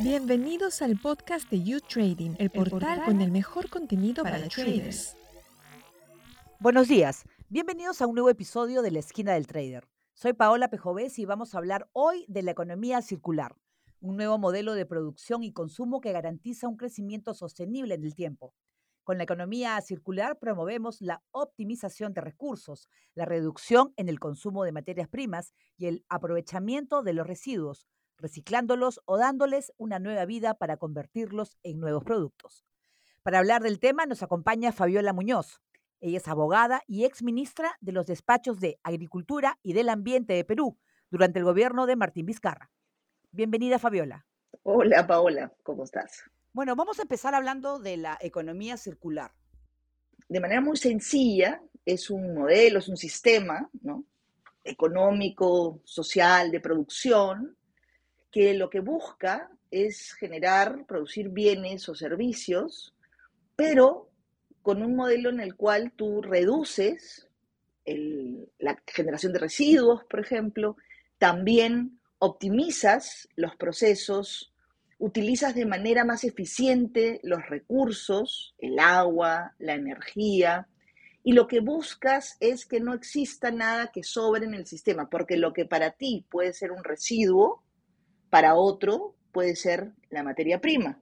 Bienvenidos al podcast de You Trading, el portal con el mejor contenido para, traders. Buenos días, bienvenidos a un nuevo episodio de La Esquina del Trader. Soy Paola Pejovés y vamos a hablar hoy de la economía circular, un nuevo modelo de producción y consumo que garantiza un crecimiento sostenible en el tiempo. Con la economía circular promovemos la optimización de recursos, la reducción en el consumo de materias primas y el aprovechamiento de los residuos, reciclándolos o dándoles una nueva vida para convertirlos en nuevos productos. Para hablar del tema nos acompaña Fabiola Muñoz. Ella es abogada y ex ministra de los despachos de Agricultura y del Ambiente de Perú durante el gobierno de Martín Vizcarra. Bienvenida, Fabiola. Hola, Paola, ¿cómo estás? Bueno, vamos a empezar hablando de la economía circular. De manera muy sencilla, es un modelo, es un sistema ¿no? económico, social, de producción, que lo que busca es generar, producir bienes o servicios, pero con un modelo en el cual tú reduces la generación de residuos, por ejemplo, también optimizas los procesos, utilizas de manera más eficiente los recursos, el agua, la energía, y lo que buscas es que no exista nada que sobre en el sistema, porque lo que para ti puede ser un residuo, para otro puede ser la materia prima.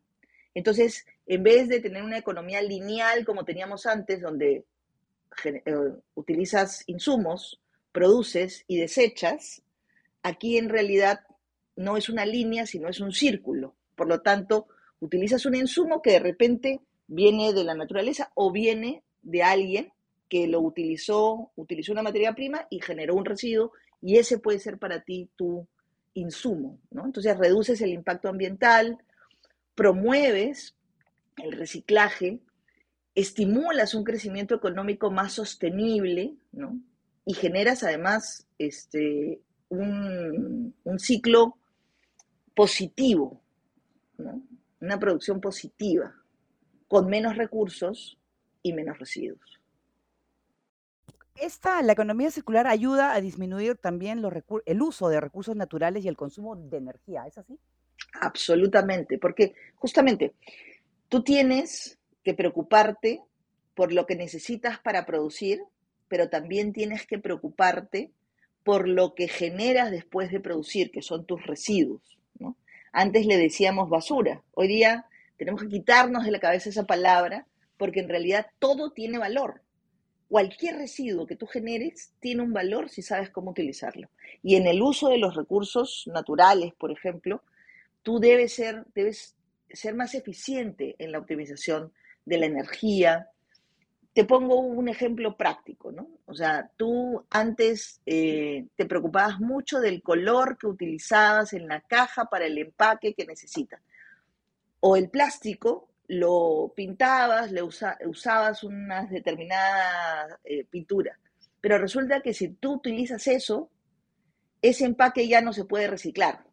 Entonces, en vez de tener una economía lineal como teníamos antes, donde eh, utilizas insumos, produces y desechas, aquí en realidad no es una línea, sino es un círculo. Por lo tanto, utilizas un insumo que de repente viene de la naturaleza o viene de alguien que lo utilizó, utilizó una materia prima y generó un residuo y ese puede ser para ti tu insumo, ¿no? Entonces reduces el impacto ambiental, promueves el reciclaje, estimulas un crecimiento económico más sostenible, ¿no? Y generas además este, un, ciclo positivo, ¿no? Una producción positiva, con menos recursos y menos residuos. Esta, la economía circular ayuda a disminuir también los el uso de recursos naturales y el consumo de energía, ¿es así? Absolutamente, porque justamente tú tienes que preocuparte por lo que necesitas para producir, pero también tienes que preocuparte por lo que generas después de producir, que son tus residuos. Antes le decíamos basura, hoy día tenemos que quitarnos de la cabeza esa palabra porque en realidad todo tiene valor cualquier residuo que tú generes tiene un valor si sabes cómo utilizarlo. Y en el uso de los recursos naturales, por ejemplo, tú debes ser, debes ser más eficiente en la optimización de la energía. Te pongo un ejemplo práctico, ¿no? O sea, tú antes eh, te preocupabas mucho del color que utilizabas en la caja para el empaque que necesitas. O el plástico, lo pintabas, le usabas una determinada eh, pintura. Pero resulta que si tú utilizas eso, ese empaque ya no se puede reciclar,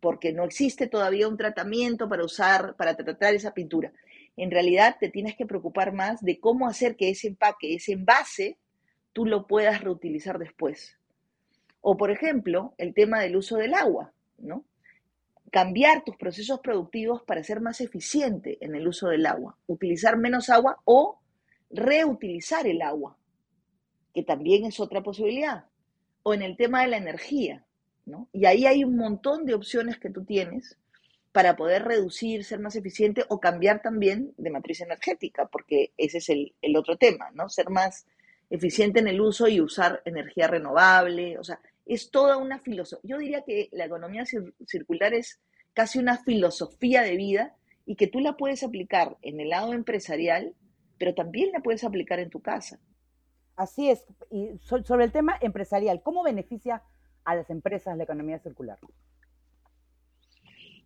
porque no existe todavía un tratamiento para usar, para tratar esa pintura. En realidad te tienes que preocupar más de cómo hacer que ese empaque, ese envase, tú lo puedas reutilizar después. O, por ejemplo, el tema del uso del agua, ¿no? Cambiar tus procesos productivos para ser más eficiente en el uso del agua, utilizar menos agua o reutilizar el agua, que también es otra posibilidad, o en el tema de la energía, ¿no? Y ahí hay un montón de opciones que tú tienes para poder reducir, ser más eficiente o cambiar también de matriz energética, porque ese es el, otro tema, ¿no? Ser más eficiente en el uso y usar energía renovable, o sea, es toda una filosofía. Yo diría que la economía circular es casi una filosofía de vida y que tú la puedes aplicar en el lado empresarial, pero también la puedes aplicar en tu casa. Así es. Y sobre el tema empresarial, ¿cómo beneficia a las empresas la economía circular?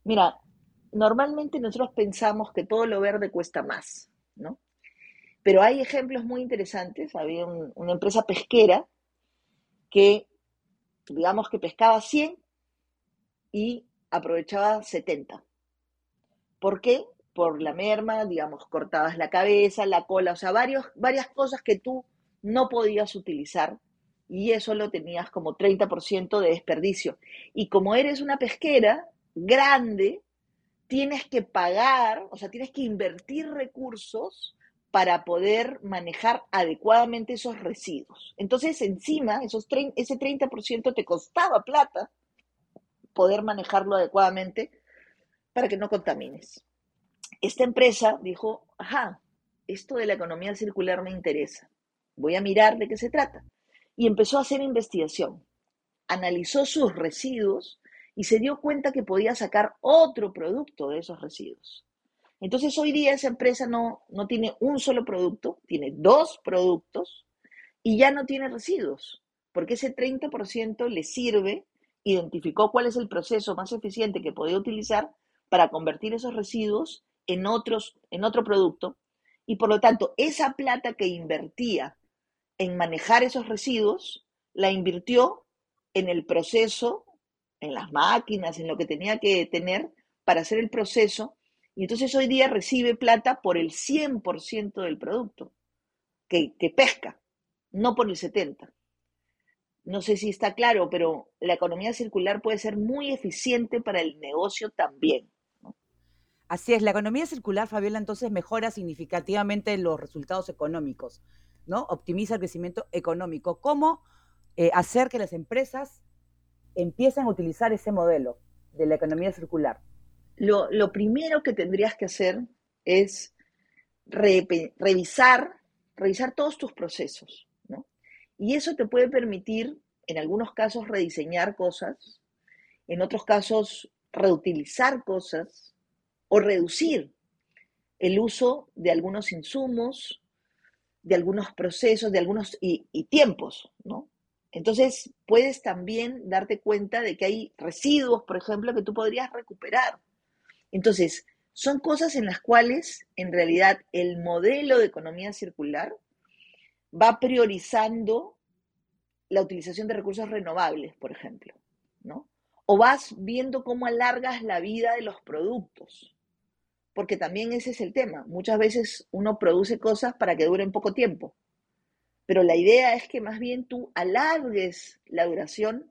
Mira, normalmente nosotros pensamos que todo lo verde cuesta más, ¿no? Pero hay ejemplos muy interesantes. Había una empresa pesquera que digamos que pescaba 100 y aprovechaba 70. ¿Por qué? Por la merma, digamos, cortabas la cabeza, la cola, o sea, varios, varias cosas que tú no podías utilizar y eso lo tenías como 30% de desperdicio. Y como eres una pesquera, grande, tienes que pagar, o sea, tienes que invertir recursos para poder manejar adecuadamente esos residuos. Entonces, encima, esos ese 30% te costaba plata poder manejarlo adecuadamente para que no contamines. Esta empresa dijo, ajá, esto de la economía circular me interesa, voy a mirar de qué se trata. Y empezó a hacer investigación, analizó sus residuos y se dio cuenta que podía sacar otro producto de esos residuos. Entonces hoy día esa empresa no, no tiene un solo producto, tiene dos productos y ya no tiene residuos, porque ese 30% le sirve, identificó cuál es el proceso más eficiente que podía utilizar para convertir esos residuos en, otros, en otro producto. Y por lo tanto esa plata que invertía en manejar esos residuos la invirtió en el proceso, en las máquinas, en lo que tenía que tener para hacer el proceso y entonces hoy día recibe plata por el 100% del producto que, pesca, no por el 70%. No sé si está claro, pero la economía circular puede ser muy eficiente para el negocio también. Así es, la economía circular, Fabiola, entonces mejora significativamente los resultados económicos, ¿no? Optimiza el crecimiento económico. ¿Cómo eh, hacer que las empresas empiecen a utilizar ese modelo de la economía circular? Lo, primero que tendrías que hacer es revisar, revisar todos tus procesos, ¿no? Y eso te puede permitir, en algunos casos, rediseñar cosas, en otros casos, reutilizar cosas o reducir el uso de algunos insumos, de algunos procesos, de algunos y, y tiempos, ¿no? Entonces, puedes también darte cuenta de que hay residuos, por ejemplo, que tú podrías recuperar entonces, son cosas en las cuales en realidad el modelo de economía circular va priorizando la utilización de recursos renovables, por ejemplo, ¿no? O vas viendo cómo alargas la vida de los productos, porque también ese es el tema. Muchas veces uno produce cosas para que duren poco tiempo, pero la idea es que más bien tú alargues la duración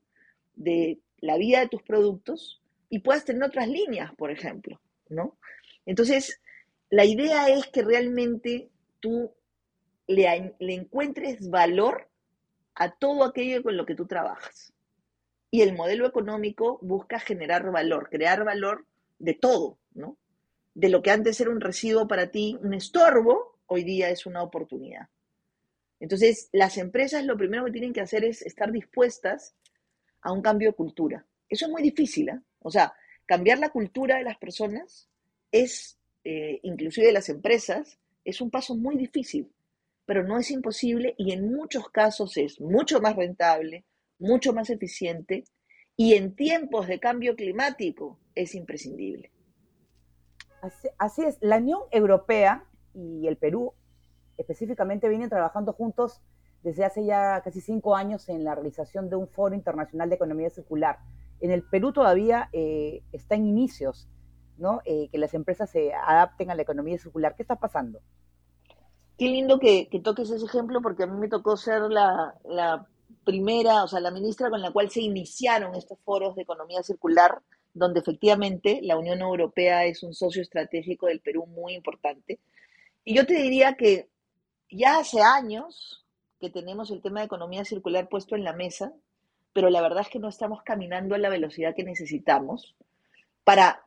de la vida de tus productos y puedas tener otras líneas, por ejemplo, ¿no? Entonces, la idea es que realmente tú le, le encuentres valor a todo aquello con lo que tú trabajas. Y el modelo económico busca generar valor, crear valor de todo, ¿no? De lo que antes era un residuo para ti, un estorbo, hoy día es una oportunidad. Entonces, las empresas lo primero que tienen que hacer es estar dispuestas a un cambio de cultura. Eso es muy difícil, ¿eh? O sea, cambiar la cultura de las personas es, eh, inclusive de las empresas, es un paso muy difícil, pero no es imposible y en muchos casos es mucho más rentable, mucho más eficiente y en tiempos de cambio climático es imprescindible. Así, es, la Unión Europea y el Perú específicamente vienen trabajando juntos desde hace ya casi cinco años en la realización de un foro internacional de economía circular en el Perú todavía eh, está en inicios, ¿no? Eh, que las empresas se adapten a la economía circular. ¿Qué está pasando? Qué lindo que, toques ese ejemplo porque a mí me tocó ser la, primera, o sea, la ministra con la cual se iniciaron estos foros de economía circular, donde efectivamente la Unión Europea es un socio estratégico del Perú muy importante. Y yo te diría que ya hace años que tenemos el tema de economía circular puesto en la mesa, pero la verdad es que no estamos caminando a la velocidad que necesitamos para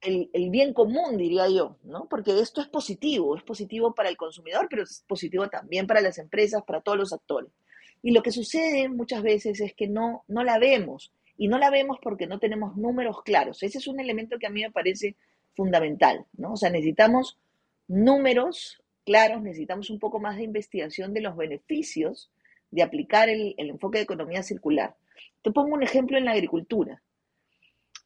el, bien común, diría yo, ¿no? Porque esto es positivo, es positivo para el consumidor, pero es positivo también para las empresas, para todos los actores. Y lo que sucede muchas veces es que no, no la vemos, y no la vemos porque no tenemos números claros. Ese es un elemento que a mí me parece fundamental, ¿no? O sea, necesitamos números claros, necesitamos un poco más de investigación de los beneficios de aplicar el, enfoque de economía circular. Te pongo un ejemplo en la agricultura.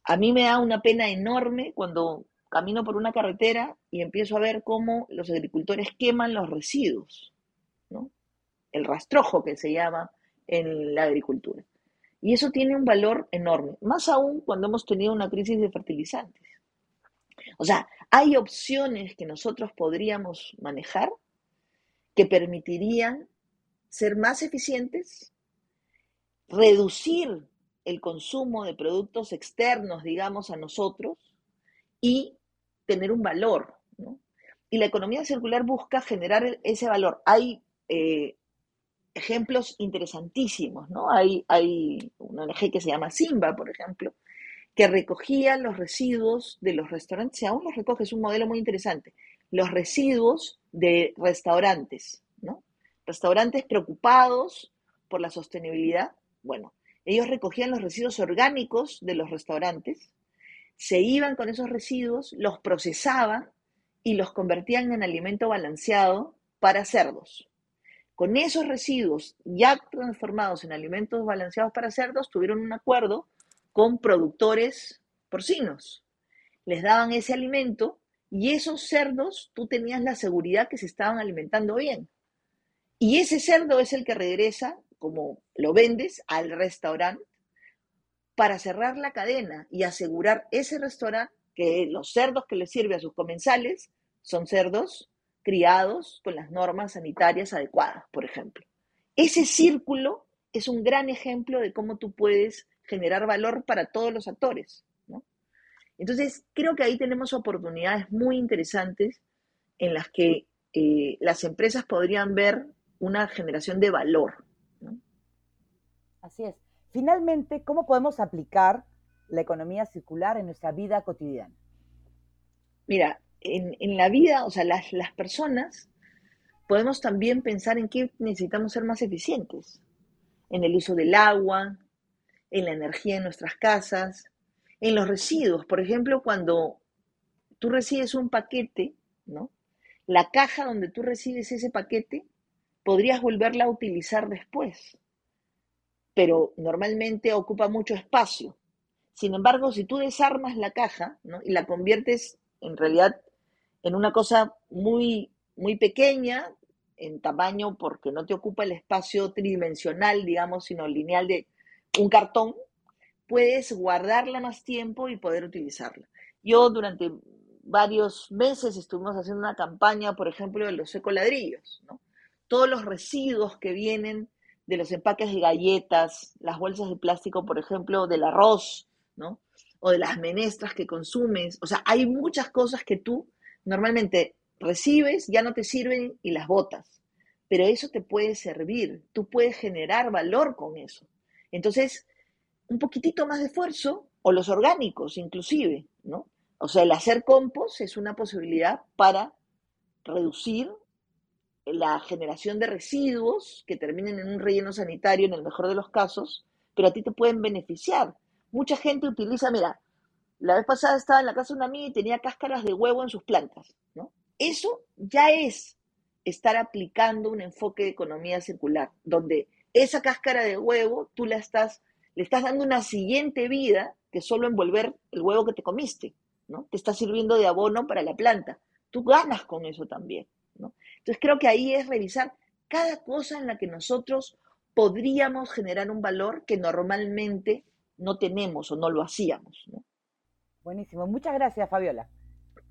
A mí me da una pena enorme cuando camino por una carretera y empiezo a ver cómo los agricultores queman los residuos, ¿no? el rastrojo que se llama en la agricultura. Y eso tiene un valor enorme, más aún cuando hemos tenido una crisis de fertilizantes. O sea, hay opciones que nosotros podríamos manejar que permitirían ser más eficientes, reducir el consumo de productos externos, digamos, a nosotros y tener un valor. Y la economía circular busca generar ese valor. Hay eh, ejemplos interesantísimos, ¿no? Hay, hay una ONG que se llama Simba, por ejemplo, que recogía los residuos de los restaurantes, y aún los recoge, es un modelo muy interesante, los residuos de restaurantes, ¿no? Restaurantes preocupados por la sostenibilidad, bueno, ellos recogían los residuos orgánicos de los restaurantes, se iban con esos residuos, los procesaban y los convertían en alimento balanceado para cerdos. Con esos residuos ya transformados en alimentos balanceados para cerdos, tuvieron un acuerdo con productores porcinos. Les daban ese alimento y esos cerdos tú tenías la seguridad que se estaban alimentando bien. Y ese cerdo es el que regresa, como lo vendes, al restaurante para cerrar la cadena y asegurar ese restaurante que los cerdos que le sirve a sus comensales son cerdos criados con las normas sanitarias adecuadas, por ejemplo. Ese círculo es un gran ejemplo de cómo tú puedes generar valor para todos los actores. Entonces, creo que ahí tenemos oportunidades muy interesantes en las que eh, las empresas podrían ver una generación de valor. Así es. Finalmente, ¿cómo podemos aplicar la economía circular en nuestra vida cotidiana? Mira, en, la vida, o sea, las, las personas podemos también pensar en qué necesitamos ser más eficientes, en el uso del agua, en la energía en nuestras casas, en los residuos. Por ejemplo, cuando tú recibes un paquete, ¿no? La caja donde tú recibes ese paquete, podrías volverla a utilizar después, pero normalmente ocupa mucho espacio. Sin embargo, si tú desarmas la caja ¿no? y la conviertes en realidad en una cosa muy, muy pequeña en tamaño porque no te ocupa el espacio tridimensional, digamos, sino lineal de un cartón, puedes guardarla más tiempo y poder utilizarla. Yo durante varios meses estuvimos haciendo una campaña, por ejemplo, de los ecoladrillos, ¿no? Todos los residuos que vienen de los empaques de galletas, las bolsas de plástico, por ejemplo, del arroz, ¿no? O de las menestras que consumes. O sea, hay muchas cosas que tú Normalmente recibes, ya no te sirven y las botas, pero eso te puede servir, tú puedes generar valor con eso. Entonces, un poquitito más de esfuerzo, o los orgánicos inclusive, ¿no? O sea, el hacer compost es una posibilidad para reducir la generación de residuos que terminen en un relleno sanitario en el mejor de los casos, pero a ti te pueden beneficiar. Mucha gente utiliza, mira, la vez pasada estaba en la casa de una amiga y tenía cáscaras de huevo en sus plantas, ¿no? Eso ya es estar aplicando un enfoque de economía circular, donde esa cáscara de huevo tú la estás, le estás dando una siguiente vida que solo envolver el huevo que te comiste, ¿no? Te está sirviendo de abono para la planta. Tú ganas con eso también. Entonces creo que ahí es revisar cada cosa en la que nosotros podríamos generar un valor que normalmente no tenemos o no lo hacíamos, ¿no? Buenísimo. Muchas gracias, Fabiola.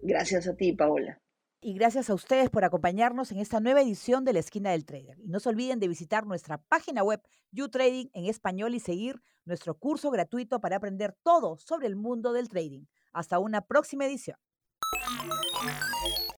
Gracias a ti, Paola. Y gracias a ustedes por acompañarnos en esta nueva edición de la Esquina del Trader. Y no se olviden de visitar nuestra página web YouTrading en español y seguir nuestro curso gratuito para aprender todo sobre el mundo del trading. Hasta una próxima edición.